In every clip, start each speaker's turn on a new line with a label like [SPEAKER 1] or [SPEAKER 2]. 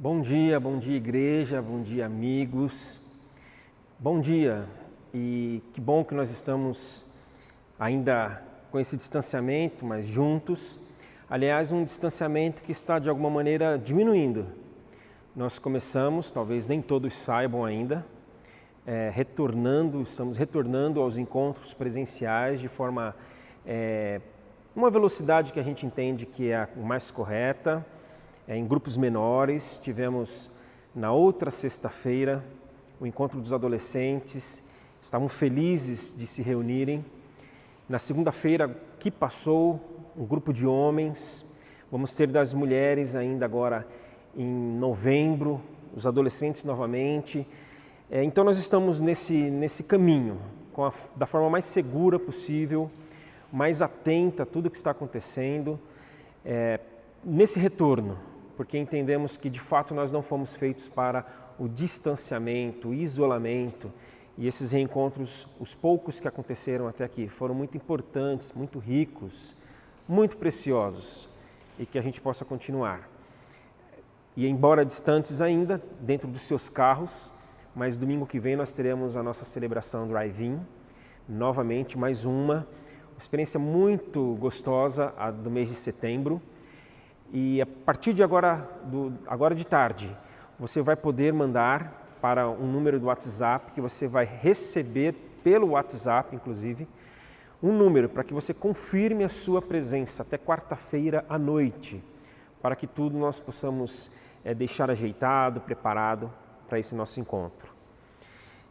[SPEAKER 1] Bom dia, bom dia igreja, bom dia amigos. Bom dia e que bom que nós estamos ainda com esse distanciamento, mas juntos. Aliás, um distanciamento que está de alguma maneira diminuindo. Nós começamos, talvez nem todos saibam ainda, é, retornando, estamos retornando aos encontros presenciais de forma, é, uma velocidade que a gente entende que é a mais correta em grupos menores. Tivemos na outra sexta-feira o encontro dos adolescentes, estavam felizes de se reunirem. Na segunda-feira que passou, um grupo de homens. Vamos ter das mulheres ainda agora em novembro, os adolescentes novamente. É, então nós estamos nesse, nesse caminho, a, da forma mais segura possível, mais atenta a tudo que está acontecendo, é, nesse retorno, porque entendemos que de fato nós não fomos feitos para o distanciamento, o isolamento. E esses reencontros, os poucos que aconteceram até aqui, foram muito importantes, muito ricos, muito preciosos e que a gente possa continuar. E embora distantes ainda, dentro dos seus carros, mas domingo que vem nós teremos a nossa celebração Drive-In, novamente mais uma, uma experiência muito gostosa do mês de setembro e a partir de agora, do, agora de tarde, você vai poder mandar para um número do WhatsApp que você vai receber pelo WhatsApp, inclusive, um número para que você confirme a sua presença até quarta-feira à noite, para que tudo nós possamos é, deixar ajeitado, preparado para esse nosso encontro.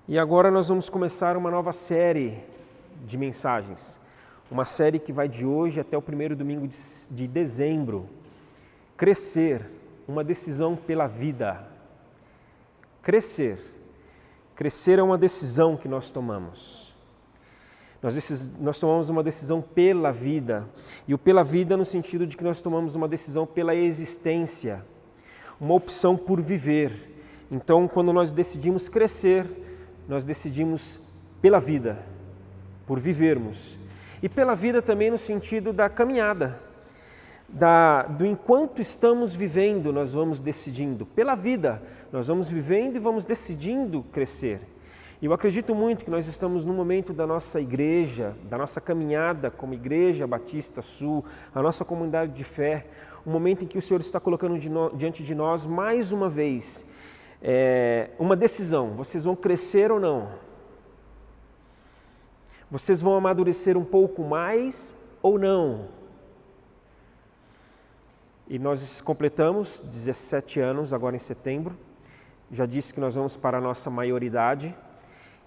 [SPEAKER 1] E agora nós vamos começar uma nova série de mensagens, uma série que vai de hoje até o primeiro domingo de, de dezembro. Crescer, uma decisão pela vida. Crescer. Crescer é uma decisão que nós tomamos. Nós, nós, tomamos uma decisão pela vida. E o pela vida no sentido de que nós tomamos uma decisão pela existência, uma opção por viver. Então, quando nós decidimos crescer, nós decidimos pela vida, por vivermos. E pela vida também no sentido da caminhada da, do enquanto estamos vivendo, nós vamos decidindo. Pela vida, nós vamos vivendo e vamos decidindo crescer. E eu acredito muito que nós estamos no momento da nossa igreja, da nossa caminhada como Igreja Batista Sul, a nossa comunidade de fé, um momento em que o Senhor está colocando diante de nós mais uma vez é, uma decisão: vocês vão crescer ou não? Vocês vão amadurecer um pouco mais ou não? E nós completamos 17 anos agora em setembro. Já disse que nós vamos para a nossa maioridade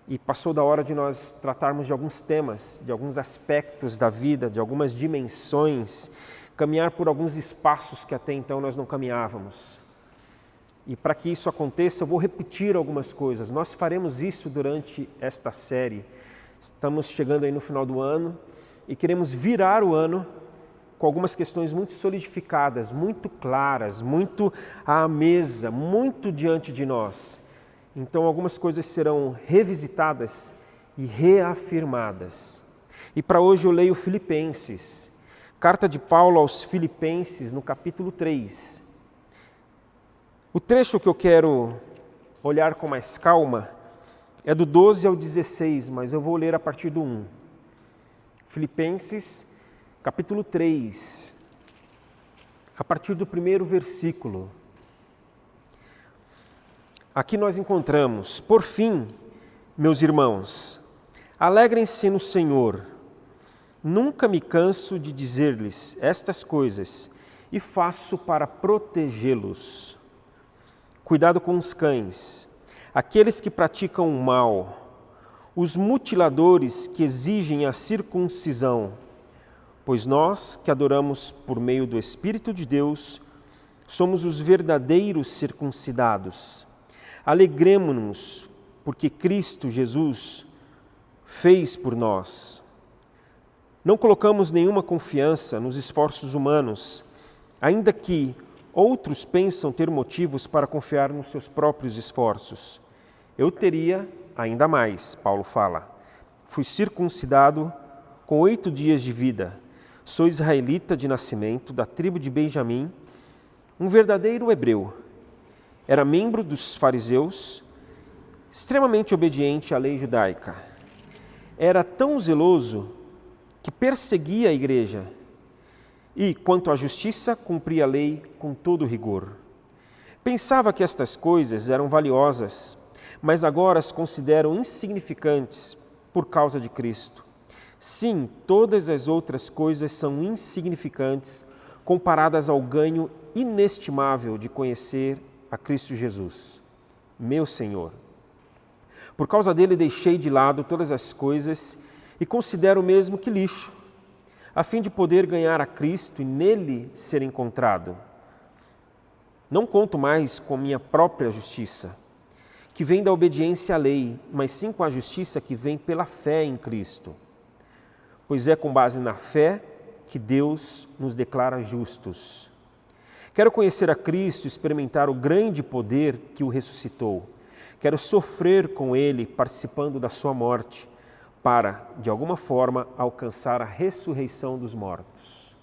[SPEAKER 1] e passou da hora de nós tratarmos de alguns temas, de alguns aspectos da vida, de algumas dimensões, caminhar por alguns espaços que até então nós não caminhávamos. E para que isso aconteça, eu vou repetir algumas coisas. Nós faremos isso durante esta série. Estamos chegando aí no final do ano e queremos virar o ano com algumas questões muito solidificadas, muito claras, muito à mesa, muito diante de nós. Então, algumas coisas serão revisitadas e reafirmadas. E para hoje eu leio Filipenses, carta de Paulo aos Filipenses, no capítulo 3. O trecho que eu quero olhar com mais calma é do 12 ao 16, mas eu vou ler a partir do 1. Filipenses capítulo 3, a partir do primeiro versículo. Aqui nós encontramos, por fim, meus irmãos, alegrem-se no Senhor. Nunca me canso de dizer-lhes estas coisas e faço para protegê-los. Cuidado com os cães, aqueles que praticam o mal, os mutiladores que exigem a circuncisão pois nós que adoramos por meio do Espírito de Deus, somos os verdadeiros circuncidados. Alegremos-nos, porque Cristo Jesus fez por nós. Não colocamos nenhuma confiança nos esforços humanos, ainda que outros pensam ter motivos para confiar nos seus próprios esforços. Eu teria ainda mais, Paulo fala. Fui circuncidado com oito dias de vida Sou israelita de nascimento, da tribo de Benjamim, um verdadeiro hebreu. era membro dos fariseus, extremamente obediente à lei judaica. Era tão zeloso que perseguia a igreja e, quanto à justiça, cumpria a lei com todo rigor. Pensava que estas coisas eram valiosas, mas agora as considero insignificantes por causa de Cristo. Sim, todas as outras coisas são insignificantes comparadas ao ganho inestimável de conhecer a Cristo Jesus, meu Senhor. Por causa dele deixei de lado todas as coisas e considero mesmo que lixo, a fim de poder ganhar a Cristo e nele ser encontrado. Não conto mais com minha própria justiça, que vem da obediência à lei, mas sim com a justiça que vem pela fé em Cristo. Pois é com base na fé que Deus nos declara justos. Quero conhecer a Cristo, experimentar o grande poder que o ressuscitou. Quero sofrer com Ele, participando da Sua morte, para, de alguma forma, alcançar a ressurreição dos mortos.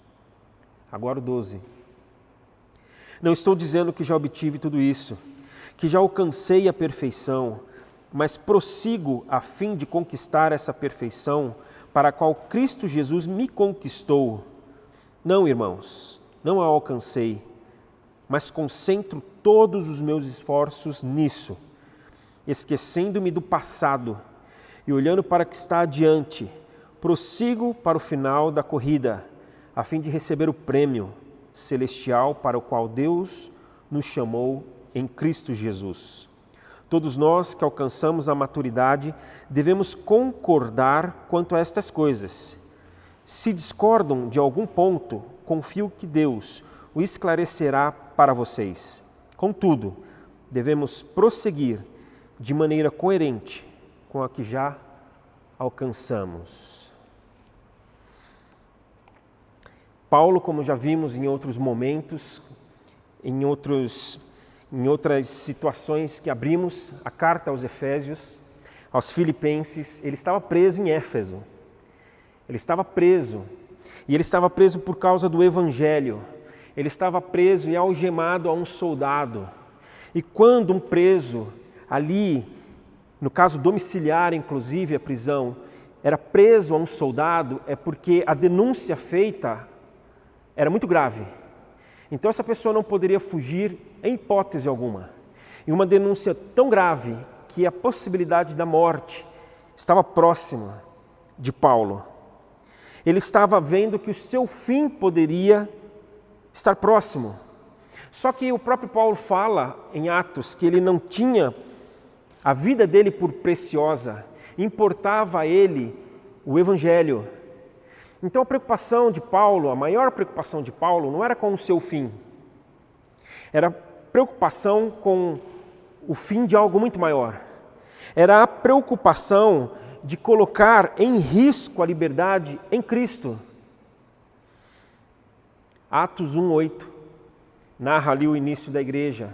[SPEAKER 1] Agora o 12. Não estou dizendo que já obtive tudo isso, que já alcancei a perfeição, mas prossigo a fim de conquistar essa perfeição para a qual Cristo Jesus me conquistou. Não, irmãos, não a alcancei mas concentro todos os meus esforços nisso, esquecendo-me do passado e olhando para o que está adiante, prossigo para o final da corrida, a fim de receber o prêmio celestial para o qual Deus nos chamou em Cristo Jesus. Todos nós que alcançamos a maturidade devemos concordar quanto a estas coisas. Se discordam de algum ponto, confio que Deus o esclarecerá para vocês. Contudo, devemos prosseguir de maneira coerente com a que já alcançamos. Paulo, como já vimos em outros momentos, em, outros, em outras situações que abrimos, a carta aos Efésios, aos Filipenses, ele estava preso em Éfeso. Ele estava preso. E ele estava preso por causa do Evangelho, ele estava preso e algemado a um soldado. E quando um preso ali, no caso domiciliar, inclusive a prisão, era preso a um soldado, é porque a denúncia feita era muito grave. Então essa pessoa não poderia fugir em hipótese alguma. E uma denúncia tão grave que a possibilidade da morte estava próxima de Paulo. Ele estava vendo que o seu fim poderia estar próximo. Só que o próprio Paulo fala em Atos que ele não tinha a vida dele por preciosa, importava a ele o Evangelho. Então a preocupação de Paulo, a maior preocupação de Paulo, não era com o seu fim, era preocupação com o fim de algo muito maior. Era a preocupação de colocar em risco a liberdade em Cristo. Atos 1:8 narra ali o início da igreja.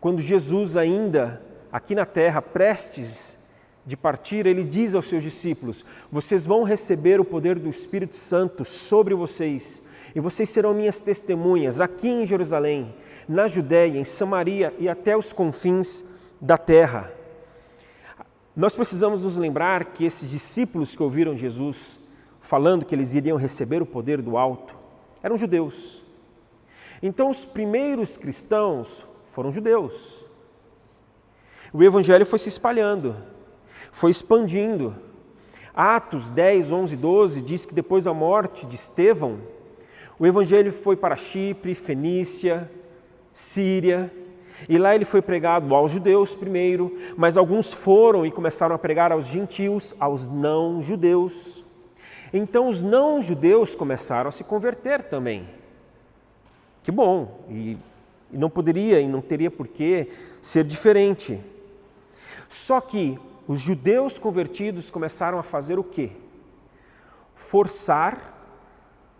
[SPEAKER 1] Quando Jesus ainda aqui na terra, prestes de partir, ele diz aos seus discípulos: Vocês vão receber o poder do Espírito Santo sobre vocês, e vocês serão minhas testemunhas aqui em Jerusalém, na Judéia, em Samaria e até os confins da terra. Nós precisamos nos lembrar que esses discípulos que ouviram Jesus falando que eles iriam receber o poder do alto, eram judeus. Então, os primeiros cristãos foram judeus. O evangelho foi se espalhando, foi expandindo. Atos 10, 11 12 diz que depois da morte de Estevão, o evangelho foi para Chipre, Fenícia, Síria, e lá ele foi pregado aos judeus primeiro, mas alguns foram e começaram a pregar aos gentios, aos não judeus. Então os não-judeus começaram a se converter também. Que bom, e, e não poderia e não teria por que ser diferente. Só que os judeus convertidos começaram a fazer o quê? Forçar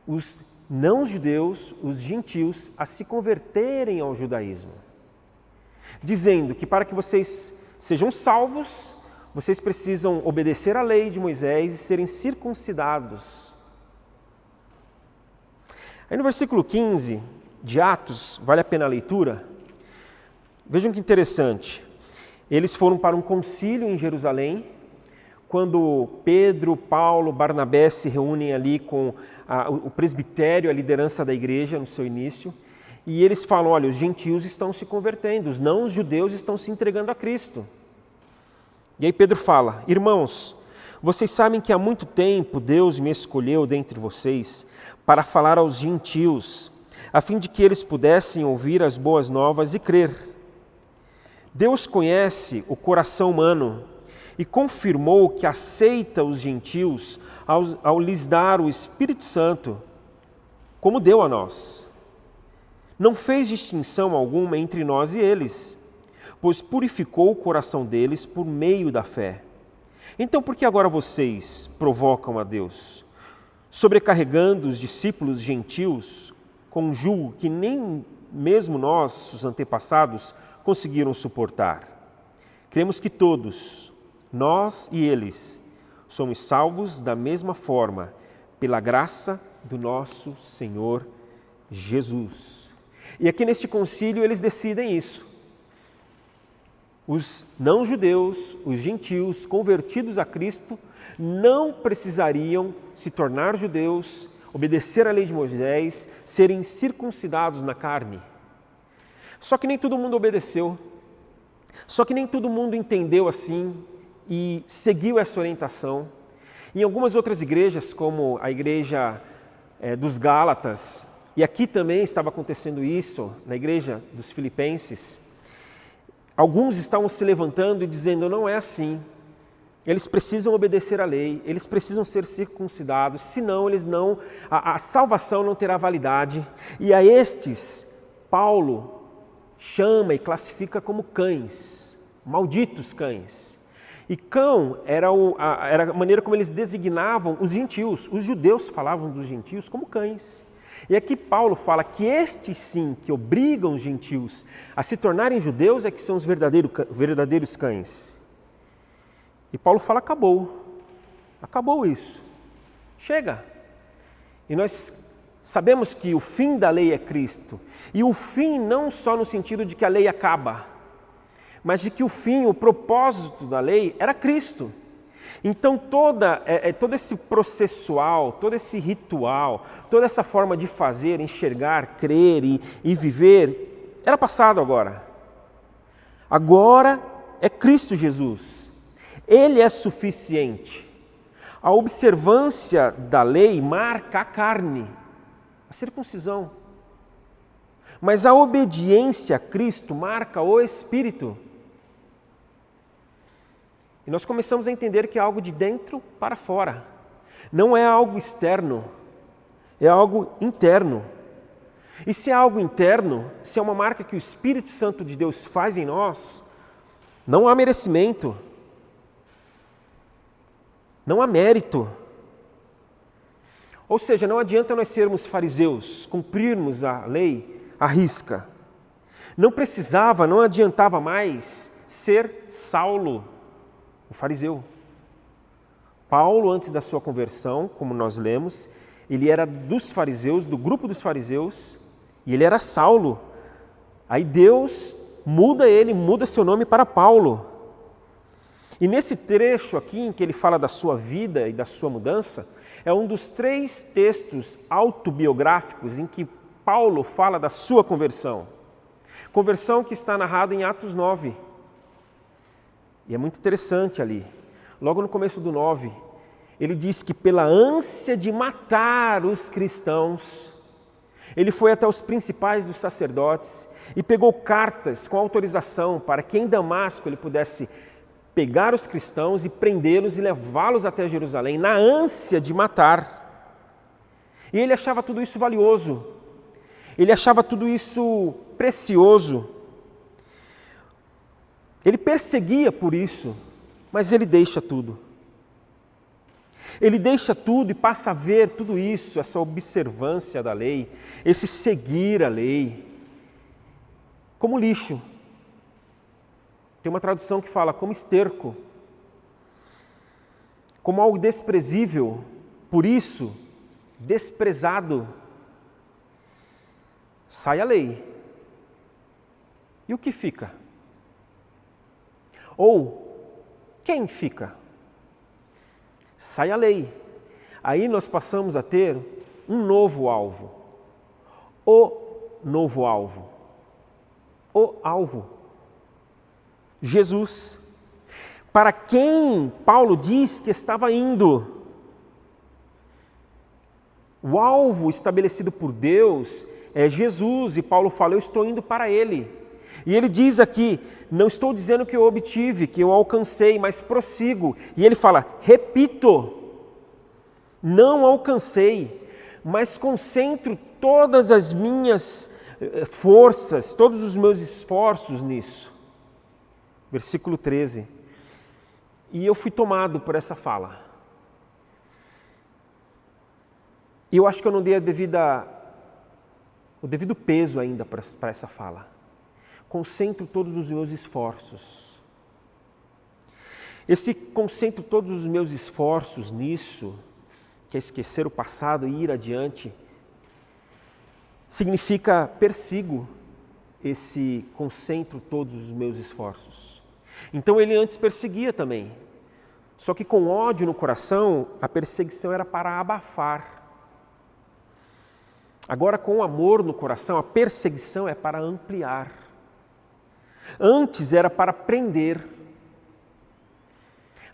[SPEAKER 1] os não-judeus, os gentios, a se converterem ao judaísmo. Dizendo que para que vocês sejam salvos, vocês precisam obedecer à lei de Moisés e serem circuncidados. Aí no versículo 15 de Atos, vale a pena a leitura, Vejam que interessante. Eles foram para um concílio em Jerusalém, quando Pedro, Paulo, Barnabé se reúnem ali com a, o presbitério, a liderança da igreja no seu início, e eles falam: olha, os gentios estão se convertendo, os não-judeus estão se entregando a Cristo. E aí Pedro fala: irmãos, vocês sabem que há muito tempo Deus me escolheu dentre vocês para falar aos gentios, a fim de que eles pudessem ouvir as boas novas e crer. Deus conhece o coração humano e confirmou que aceita os gentios ao, ao lhes dar o Espírito Santo, como deu a nós. Não fez distinção alguma entre nós e eles, pois purificou o coração deles por meio da fé. Então, por que agora vocês provocam a Deus, sobrecarregando os discípulos gentios com um julgo que nem mesmo nós, os antepassados, conseguiram suportar? Cremos que todos, nós e eles, somos salvos da mesma forma, pela graça do nosso Senhor Jesus. E aqui neste concílio eles decidem isso os não-judeus, os gentios convertidos a Cristo, não precisariam se tornar judeus, obedecer à lei de Moisés, serem circuncidados na carne. Só que nem todo mundo obedeceu. Só que nem todo mundo entendeu assim e seguiu essa orientação. Em algumas outras igrejas, como a igreja é, dos Gálatas, e aqui também estava acontecendo isso, na igreja dos Filipenses, Alguns estavam se levantando e dizendo: não é assim. Eles precisam obedecer à lei, eles precisam ser circuncidados, senão eles não, a, a salvação não terá validade. E a estes, Paulo chama e classifica como cães, malditos cães. E cão era, o, a, era a maneira como eles designavam os gentios. Os judeus falavam dos gentios como cães. E aqui Paulo fala que estes sim, que obrigam os gentios a se tornarem judeus, é que são os verdadeiros, verdadeiros cães. E Paulo fala: acabou, acabou isso, chega. E nós sabemos que o fim da lei é Cristo. E o fim não só no sentido de que a lei acaba, mas de que o fim, o propósito da lei era Cristo. Então, toda, é, é, todo esse processual, todo esse ritual, toda essa forma de fazer, enxergar, crer e, e viver, era passado agora. Agora é Cristo Jesus. Ele é suficiente. A observância da lei marca a carne, a circuncisão. Mas a obediência a Cristo marca o espírito. E nós começamos a entender que é algo de dentro para fora. Não é algo externo, é algo interno. E se é algo interno, se é uma marca que o Espírito Santo de Deus faz em nós, não há merecimento, não há mérito. Ou seja, não adianta nós sermos fariseus, cumprirmos a lei à risca. Não precisava, não adiantava mais ser Saulo o fariseu. Paulo, antes da sua conversão, como nós lemos, ele era dos fariseus, do grupo dos fariseus, e ele era Saulo. Aí Deus muda ele, muda seu nome para Paulo. E nesse trecho aqui em que ele fala da sua vida e da sua mudança, é um dos três textos autobiográficos em que Paulo fala da sua conversão. Conversão que está narrada em Atos 9. E é muito interessante ali. Logo no começo do 9, ele diz que pela ânsia de matar os cristãos, ele foi até os principais dos sacerdotes e pegou cartas com autorização para que em Damasco ele pudesse pegar os cristãos e prendê-los e levá-los até Jerusalém, na ânsia de matar. E ele achava tudo isso valioso, ele achava tudo isso precioso. Ele perseguia por isso, mas ele deixa tudo. Ele deixa tudo e passa a ver tudo isso, essa observância da lei, esse seguir a lei, como lixo. Tem uma tradução que fala como esterco, como algo desprezível, por isso, desprezado. Sai a lei, E o que fica? Ou quem fica? Sai a lei. Aí nós passamos a ter um novo alvo. O novo alvo. O alvo. Jesus. Para quem Paulo diz que estava indo. O alvo estabelecido por Deus é Jesus, e Paulo fala: Eu estou indo para ele. E ele diz aqui: Não estou dizendo que eu obtive, que eu alcancei, mas prossigo. E ele fala: Repito, não alcancei, mas concentro todas as minhas eh, forças, todos os meus esforços nisso. Versículo 13. E eu fui tomado por essa fala. E eu acho que eu não dei a devida, o devido peso ainda para essa fala. Concentro todos os meus esforços. Esse concentro todos os meus esforços nisso, que é esquecer o passado e ir adiante, significa persigo esse concentro todos os meus esforços. Então ele antes perseguia também. Só que com ódio no coração, a perseguição era para abafar. Agora, com amor no coração, a perseguição é para ampliar. Antes era para prender.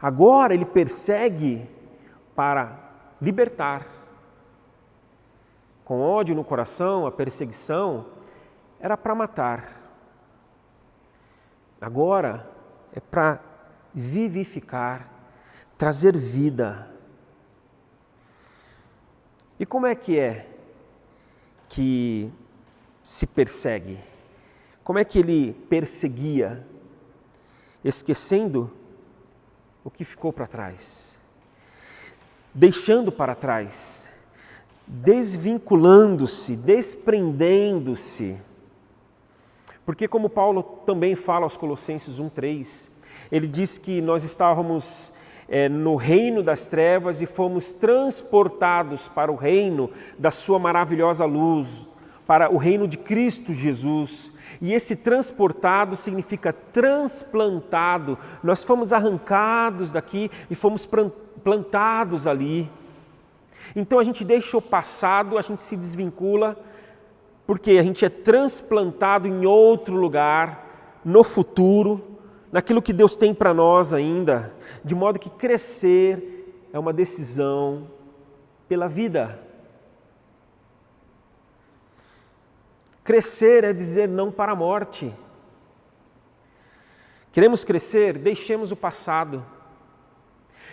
[SPEAKER 1] Agora ele persegue para libertar. Com ódio no coração, a perseguição era para matar. Agora é para vivificar, trazer vida. E como é que é que se persegue? Como é que ele perseguia, esquecendo o que ficou para trás, deixando para trás, desvinculando-se, desprendendo-se porque, como Paulo também fala aos Colossenses 1,3, ele diz que nós estávamos é, no reino das trevas e fomos transportados para o reino da Sua maravilhosa luz, para o reino de Cristo Jesus. E esse transportado significa transplantado. Nós fomos arrancados daqui e fomos plantados ali. Então a gente deixa o passado, a gente se desvincula porque a gente é transplantado em outro lugar, no futuro, naquilo que Deus tem para nós ainda, de modo que crescer é uma decisão pela vida. Crescer é dizer não para a morte. Queremos crescer? Deixemos o passado.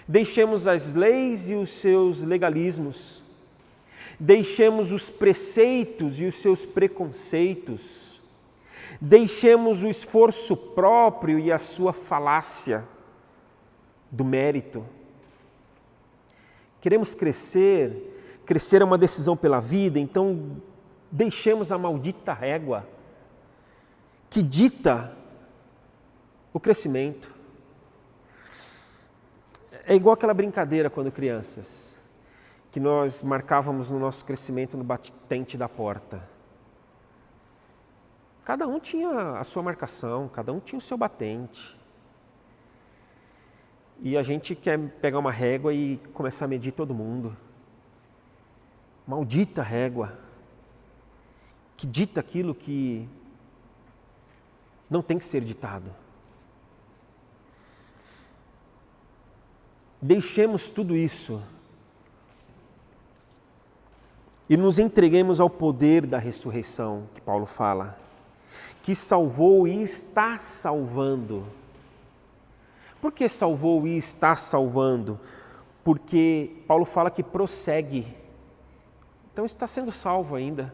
[SPEAKER 1] Deixemos as leis e os seus legalismos deixemos os preceitos e os seus preconceitos, deixemos o esforço próprio e a sua falácia do mérito. Queremos crescer, crescer é uma decisão pela vida, então deixemos a maldita régua que dita o crescimento. É igual aquela brincadeira quando crianças que nós marcávamos no nosso crescimento no batente da porta. Cada um tinha a sua marcação, cada um tinha o seu batente. E a gente quer pegar uma régua e começar a medir todo mundo. Maldita régua, que dita aquilo que não tem que ser ditado. Deixemos tudo isso e nos entreguemos ao poder da ressurreição, que Paulo fala, que salvou e está salvando. Por que salvou e está salvando? Porque Paulo fala que prossegue. Então está sendo salvo ainda.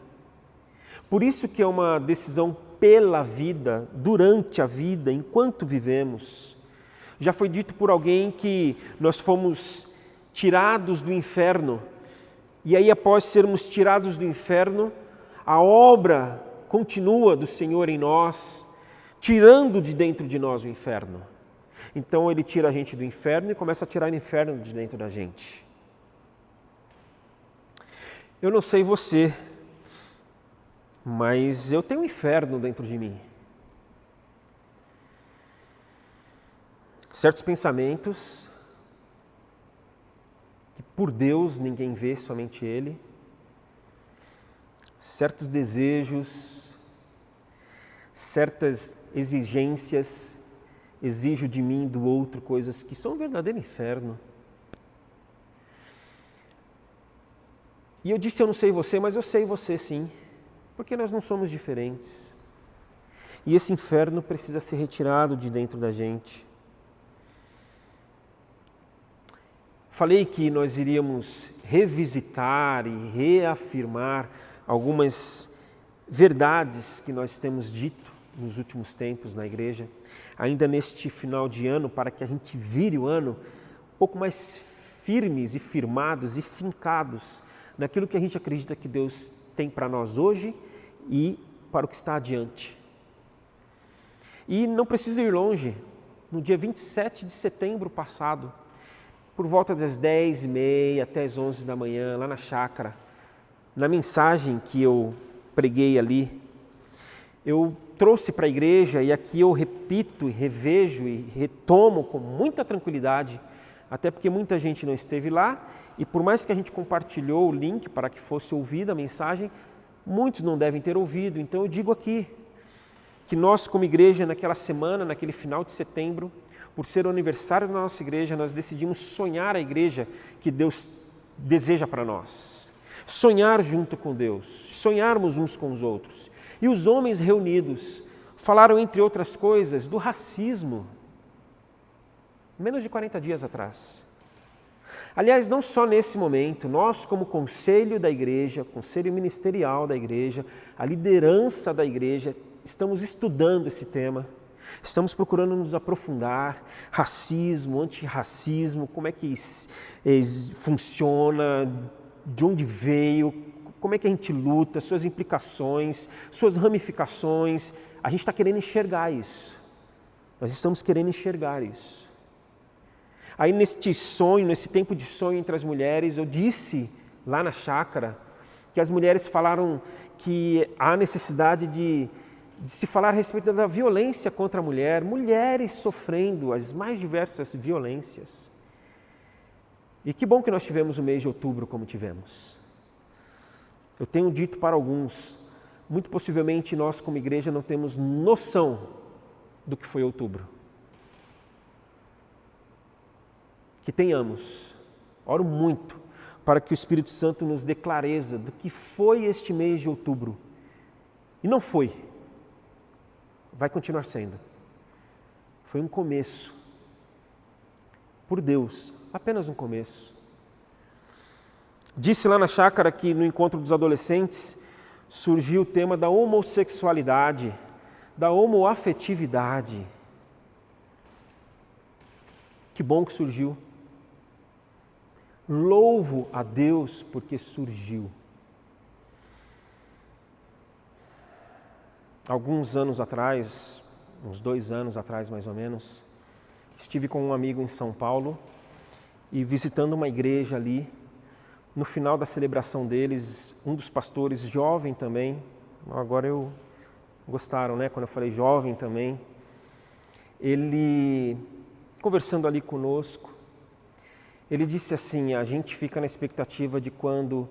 [SPEAKER 1] Por isso que é uma decisão pela vida, durante a vida, enquanto vivemos. Já foi dito por alguém que nós fomos tirados do inferno e aí, após sermos tirados do inferno, a obra continua do Senhor em nós, tirando de dentro de nós o inferno. Então ele tira a gente do inferno e começa a tirar o inferno de dentro da gente. Eu não sei você, mas eu tenho um inferno dentro de mim. Certos pensamentos que por Deus ninguém vê, somente Ele. Certos desejos, certas exigências exijo de mim do outro coisas que são um verdadeiro inferno. E eu disse, eu não sei você, mas eu sei você sim porque nós não somos diferentes. E esse inferno precisa ser retirado de dentro da gente. Falei que nós iríamos revisitar e reafirmar algumas verdades que nós temos dito nos últimos tempos na igreja, ainda neste final de ano, para que a gente vire o ano um pouco mais firmes e firmados e fincados naquilo que a gente acredita que Deus tem para nós hoje e para o que está adiante. E não precisa ir longe, no dia 27 de setembro passado, por volta das 10 e meia até as 11 da manhã, lá na chácara, na mensagem que eu preguei ali, eu trouxe para a igreja e aqui eu repito revejo e retomo com muita tranquilidade, até porque muita gente não esteve lá e por mais que a gente compartilhou o link para que fosse ouvida a mensagem, muitos não devem ter ouvido. Então eu digo aqui que nós como igreja naquela semana, naquele final de setembro, por ser o aniversário da nossa igreja, nós decidimos sonhar a igreja que Deus deseja para nós. Sonhar junto com Deus, sonharmos uns com os outros. E os homens reunidos falaram, entre outras coisas, do racismo, menos de 40 dias atrás. Aliás, não só nesse momento, nós, como conselho da igreja, conselho ministerial da igreja, a liderança da igreja, estamos estudando esse tema Estamos procurando nos aprofundar, racismo, antirracismo, como é que funciona, de onde veio, como é que a gente luta, suas implicações, suas ramificações. A gente está querendo enxergar isso. Nós estamos querendo enxergar isso. Aí neste sonho, nesse tempo de sonho entre as mulheres, eu disse lá na chácara que as mulheres falaram que há necessidade de de se falar a respeito da violência contra a mulher, mulheres sofrendo as mais diversas violências. E que bom que nós tivemos o mês de outubro como tivemos. Eu tenho dito para alguns, muito possivelmente nós como igreja não temos noção do que foi outubro. Que tenhamos, oro muito para que o Espírito Santo nos dê clareza do que foi este mês de outubro. E não foi vai continuar sendo. Foi um começo. Por Deus, apenas um começo. Disse lá na chácara que no encontro dos adolescentes surgiu o tema da homossexualidade, da homoafetividade. Que bom que surgiu. Louvo a Deus porque surgiu. alguns anos atrás, uns dois anos atrás mais ou menos, estive com um amigo em São Paulo e visitando uma igreja ali. No final da celebração deles, um dos pastores, jovem também, agora eu gostaram, né? Quando eu falei jovem também, ele conversando ali conosco, ele disse assim: a gente fica na expectativa de quando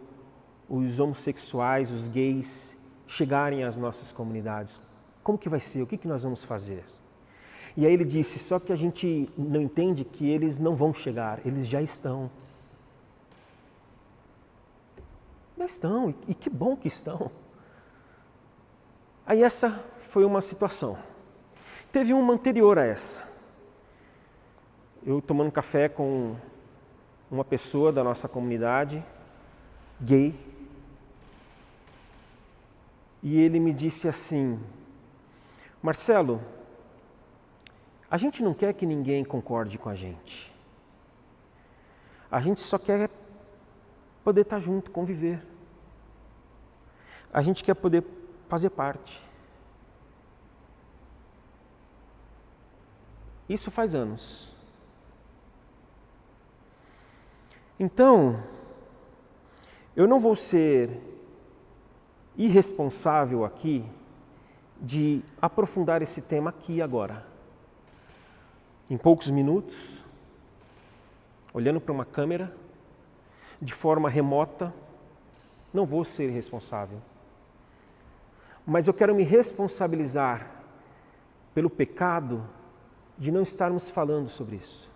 [SPEAKER 1] os homossexuais, os gays, chegarem às nossas comunidades. Como que vai ser? O que, que nós vamos fazer? E aí ele disse: só que a gente não entende que eles não vão chegar, eles já estão. Mas estão, e que bom que estão. Aí essa foi uma situação. Teve uma anterior a essa. Eu tomando café com uma pessoa da nossa comunidade, gay, e ele me disse assim: Marcelo, a gente não quer que ninguém concorde com a gente. A gente só quer poder estar junto, conviver. A gente quer poder fazer parte. Isso faz anos. Então, eu não vou ser irresponsável aqui de aprofundar esse tema aqui agora. em poucos minutos, olhando para uma câmera, de forma remota, não vou ser responsável. Mas eu quero me responsabilizar pelo pecado de não estarmos falando sobre isso.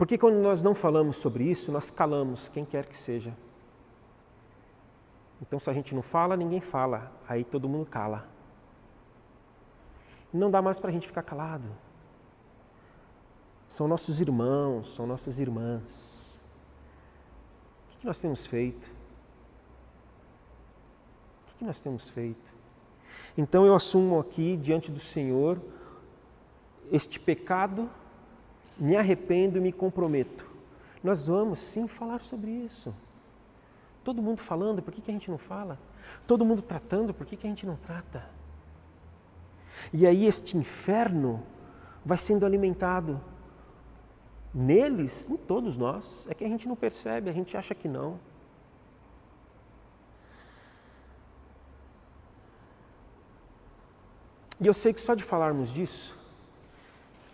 [SPEAKER 1] Porque quando nós não falamos sobre isso, nós calamos quem quer que seja. Então, se a gente não fala, ninguém fala, aí todo mundo cala. E não dá mais para a gente ficar calado. São nossos irmãos, são nossas irmãs. O que nós temos feito? O que nós temos feito? Então eu assumo aqui diante do Senhor este pecado, me arrependo e me comprometo. Nós vamos sim falar sobre isso. Todo mundo falando, por que, que a gente não fala? Todo mundo tratando, por que, que a gente não trata? E aí este inferno vai sendo alimentado neles, em todos nós. É que a gente não percebe, a gente acha que não. E eu sei que só de falarmos disso,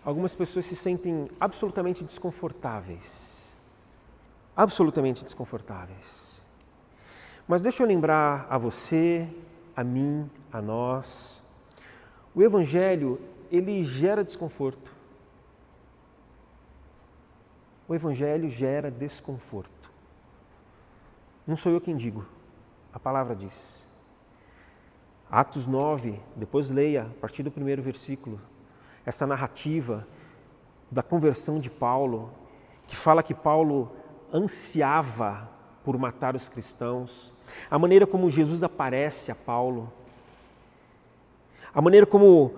[SPEAKER 1] algumas pessoas se sentem absolutamente desconfortáveis. Absolutamente desconfortáveis. Mas deixa eu lembrar a você, a mim, a nós. O Evangelho, ele gera desconforto. O Evangelho gera desconforto. Não sou eu quem digo, a palavra diz. Atos 9, depois leia, a partir do primeiro versículo, essa narrativa da conversão de Paulo, que fala que Paulo ansiava por matar os cristãos, a maneira como Jesus aparece a Paulo, a maneira como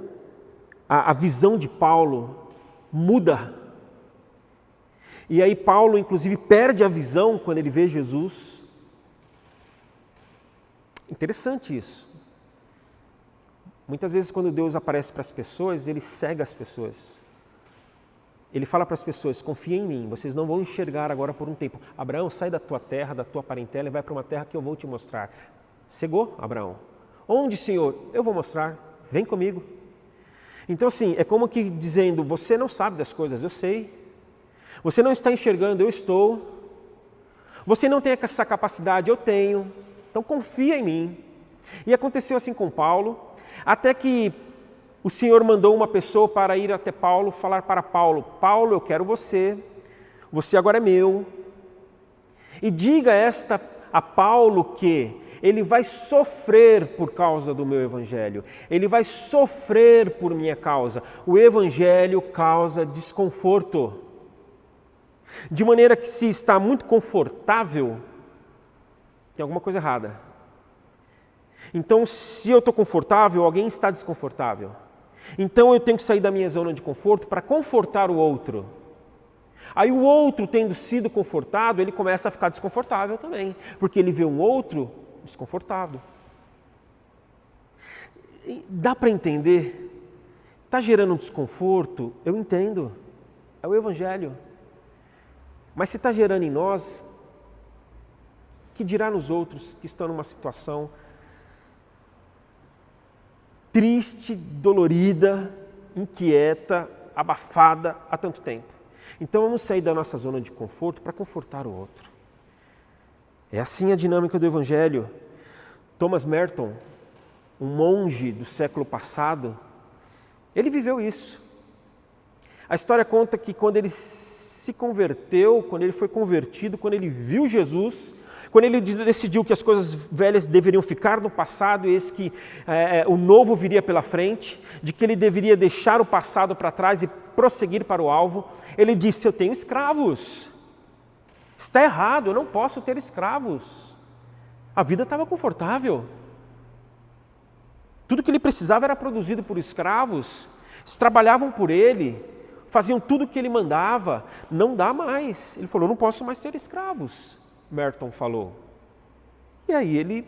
[SPEAKER 1] a, a visão de Paulo muda e aí Paulo, inclusive, perde a visão quando ele vê Jesus. Interessante isso. Muitas vezes, quando Deus aparece para as pessoas, ele cega as pessoas. Ele fala para as pessoas: confiem em mim, vocês não vão enxergar agora por um tempo. Abraão, sai da tua terra, da tua parentela e vai para uma terra que eu vou te mostrar. Cegou, Abraão? Onde, Senhor? Eu vou mostrar. Vem comigo. Então, assim, é como que dizendo: você não sabe das coisas, eu sei. Você não está enxergando, eu estou. Você não tem essa capacidade, eu tenho. Então confia em mim. E aconteceu assim com Paulo, até que o Senhor mandou uma pessoa para ir até Paulo, falar para Paulo: Paulo, eu quero você, você agora é meu. E diga esta a Paulo que ele vai sofrer por causa do meu evangelho, ele vai sofrer por minha causa. O evangelho causa desconforto. De maneira que, se está muito confortável, tem alguma coisa errada. Então, se eu estou confortável, alguém está desconfortável. Então, eu tenho que sair da minha zona de conforto para confortar o outro. Aí, o outro, tendo sido confortado, ele começa a ficar desconfortável também, porque ele vê um outro desconfortado. Dá para entender? Está gerando um desconforto? Eu entendo. É o Evangelho. Mas se está gerando em nós, que dirá nos outros que estão numa situação triste, dolorida, inquieta, abafada há tanto tempo. Então vamos sair da nossa zona de conforto para confortar o outro. É assim a dinâmica do Evangelho. Thomas Merton, um monge do século passado, ele viveu isso. A história conta que quando ele se converteu, quando ele foi convertido, quando ele viu Jesus, quando ele decidiu que as coisas velhas deveriam ficar no passado e esse que é, é, o novo viria pela frente, de que ele deveria deixar o passado para trás e prosseguir para o alvo, ele disse: Eu tenho escravos. Está errado, eu não posso ter escravos. A vida estava confortável. Tudo que ele precisava era produzido por escravos, trabalhavam por ele, faziam tudo o que ele mandava, não dá mais. Ele falou: não posso mais ter escravos. Merton falou. E aí ele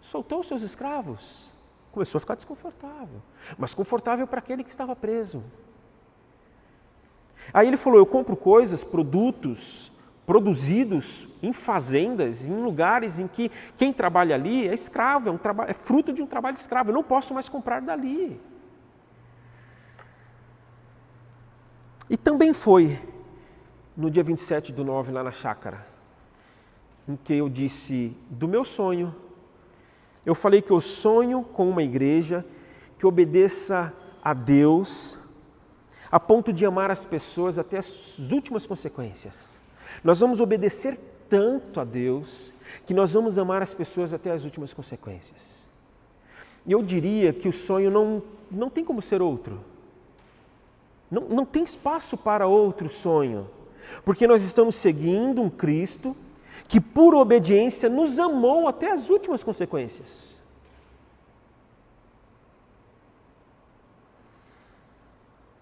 [SPEAKER 1] soltou os seus escravos. Começou a ficar desconfortável, mas confortável para aquele que estava preso. Aí ele falou: Eu compro coisas, produtos, produzidos em fazendas, em lugares em que quem trabalha ali é escravo, é, um é fruto de um trabalho escravo. Eu não posso mais comprar dali. E também foi no dia 27 do 9, lá na chácara, em que eu disse do meu sonho. Eu falei que eu sonho com uma igreja que obedeça a Deus a ponto de amar as pessoas até as últimas consequências. Nós vamos obedecer tanto a Deus que nós vamos amar as pessoas até as últimas consequências. E eu diria que o sonho não, não tem como ser outro. Não, não tem espaço para outro sonho, porque nós estamos seguindo um Cristo que, por obediência, nos amou até as últimas consequências.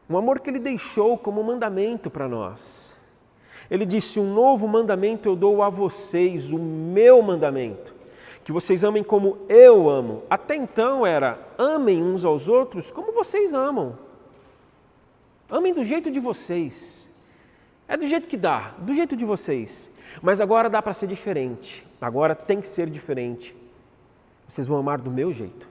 [SPEAKER 1] Um amor que ele deixou como mandamento para nós. Ele disse: Um novo mandamento eu dou a vocês, o meu mandamento, que vocês amem como eu amo. Até então era: amem uns aos outros como vocês amam. Amem do jeito de vocês. É do jeito que dá, do jeito de vocês. Mas agora dá para ser diferente. Agora tem que ser diferente. Vocês vão amar do meu jeito.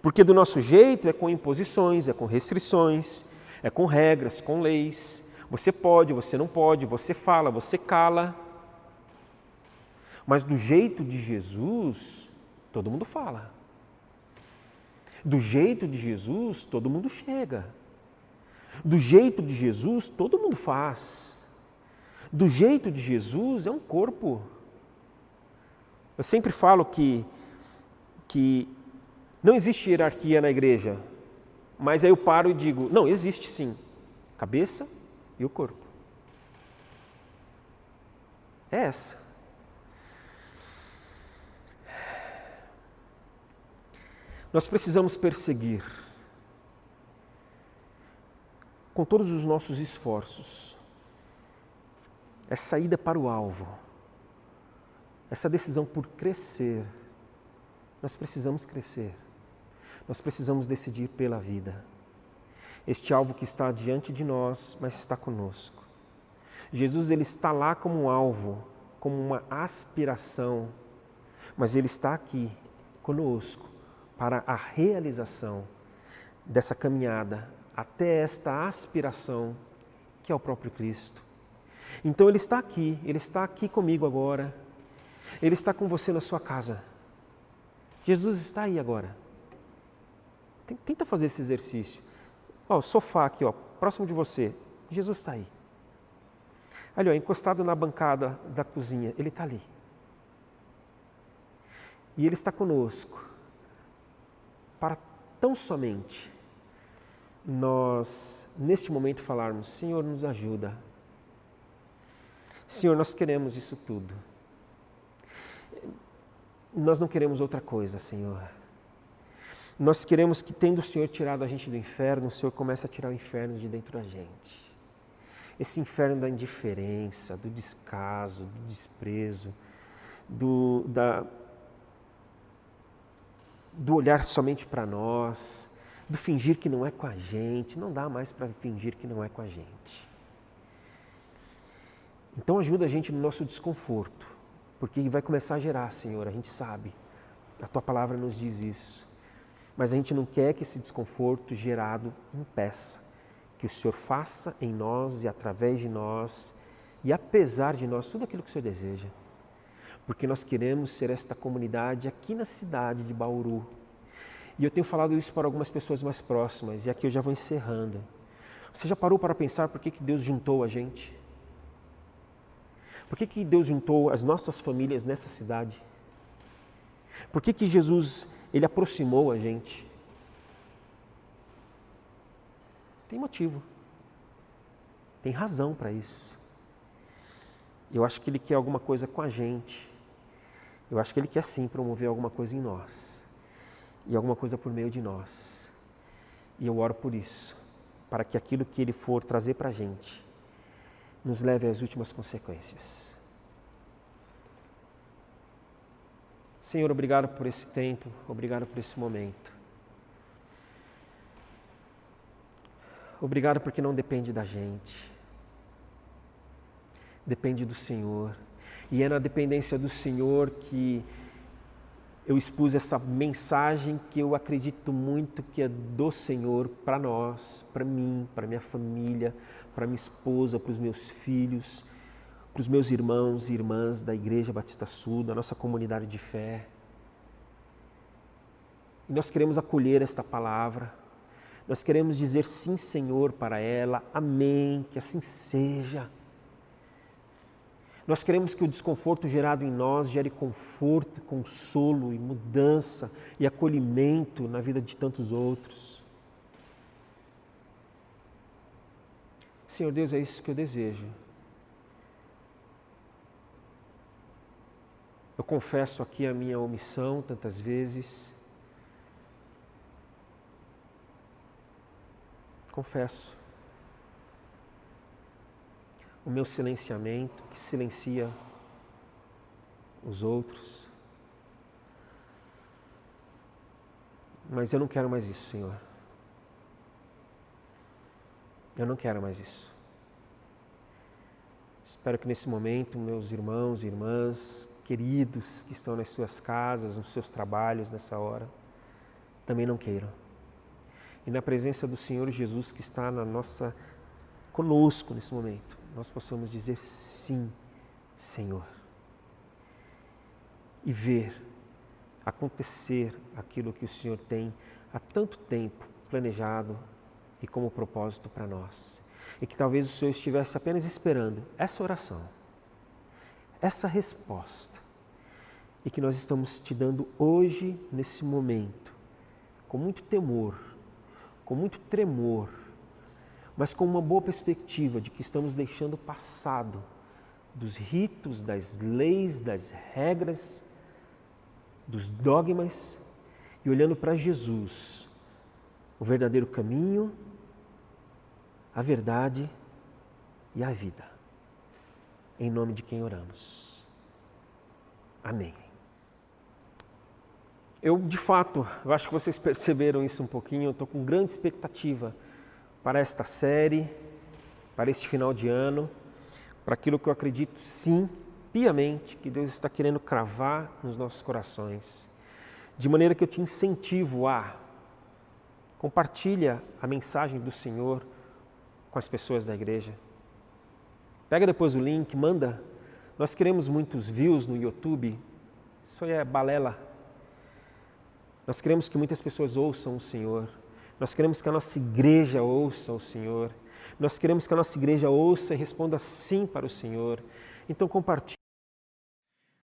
[SPEAKER 1] Porque do nosso jeito é com imposições, é com restrições, é com regras, com leis. Você pode, você não pode, você fala, você cala. Mas do jeito de Jesus, todo mundo fala. Do jeito de Jesus, todo mundo chega. Do jeito de Jesus, todo mundo faz. Do jeito de Jesus, é um corpo. Eu sempre falo que, que não existe hierarquia na igreja, mas aí eu paro e digo: não, existe sim. Cabeça e o corpo. É essa. Nós precisamos perseguir com todos os nossos esforços, essa ida para o alvo, essa decisão por crescer, nós precisamos crescer, nós precisamos decidir pela vida. Este alvo que está diante de nós, mas está conosco. Jesus ele está lá como um alvo, como uma aspiração, mas ele está aqui conosco para a realização dessa caminhada até esta aspiração que é o próprio Cristo. Então Ele está aqui, Ele está aqui comigo agora, Ele está com você na sua casa. Jesus está aí agora. Tenta fazer esse exercício. Ó, o sofá aqui, ó, próximo de você. Jesus está aí. Ali, ó, encostado na bancada da cozinha, Ele está ali. E Ele está conosco para tão somente nós, neste momento, falarmos: Senhor, nos ajuda. Senhor, nós queremos isso tudo. Nós não queremos outra coisa, Senhor. Nós queremos que, tendo o Senhor tirado a gente do inferno, o Senhor comece a tirar o inferno de dentro da gente. Esse inferno da indiferença, do descaso, do desprezo, do, da, do olhar somente para nós, do fingir que não é com a gente. Não dá mais para fingir que não é com a gente. Então ajuda a gente no nosso desconforto, porque vai começar a gerar, Senhor, a gente sabe. A tua palavra nos diz isso. Mas a gente não quer que esse desconforto gerado impeça que o Senhor faça em nós e através de nós e apesar de nós tudo aquilo que o Senhor deseja. Porque nós queremos ser esta comunidade aqui na cidade de Bauru, e eu tenho falado isso para algumas pessoas mais próximas, e aqui eu já vou encerrando. Você já parou para pensar por que, que Deus juntou a gente? Por que, que Deus juntou as nossas famílias nessa cidade? Por que, que Jesus ele aproximou a gente? Tem motivo. Tem razão para isso. Eu acho que Ele quer alguma coisa com a gente. Eu acho que Ele quer sim promover alguma coisa em nós e alguma coisa por meio de nós. E eu oro por isso, para que aquilo que Ele for trazer para a gente nos leve às últimas consequências. Senhor, obrigado por esse tempo, obrigado por esse momento. Obrigado porque não depende da gente. depende do Senhor. E é na dependência do Senhor que eu expus essa mensagem que eu acredito muito que é do Senhor para nós, para mim, para minha família, para minha esposa, para os meus filhos, para os meus irmãos e irmãs da Igreja Batista Sul, da nossa comunidade de fé. E nós queremos acolher esta palavra, nós queremos dizer sim, Senhor, para ela, amém, que assim seja. Nós queremos que o desconforto gerado em nós gere conforto, consolo e mudança e acolhimento na vida de tantos outros. Senhor Deus, é isso que eu desejo. Eu confesso aqui a minha omissão tantas vezes. Confesso. O meu silenciamento que silencia os outros. Mas eu não quero mais isso, Senhor. Eu não quero mais isso. Espero que nesse momento meus irmãos e irmãs queridos que estão nas suas casas, nos seus trabalhos nessa hora, também não queiram. E na presença do Senhor Jesus que está na nossa conosco nesse momento, nós possamos dizer sim, Senhor. E ver acontecer aquilo que o Senhor tem há tanto tempo planejado e como propósito para nós. E que talvez o Senhor estivesse apenas esperando essa oração essa resposta e que nós estamos te dando hoje, nesse momento, com muito temor, com muito tremor, mas com uma boa perspectiva de que estamos deixando passado dos ritos, das leis, das regras, dos dogmas e olhando para Jesus, o verdadeiro caminho, a verdade e a vida em nome de quem oramos. Amém. Eu, de fato, acho que vocês perceberam isso um pouquinho, eu estou com grande expectativa para esta série, para este final de ano, para aquilo que eu acredito, sim, piamente, que Deus está querendo cravar nos nossos corações. De maneira que eu te incentivo a compartilha a mensagem do Senhor com as pessoas da igreja. Pega depois o link, manda. Nós queremos muitos views no YouTube. Isso é balela. Nós queremos que muitas pessoas ouçam o Senhor. Nós queremos que a nossa igreja ouça o Senhor. Nós queremos que a nossa igreja ouça e responda sim para o Senhor. Então compartilhe.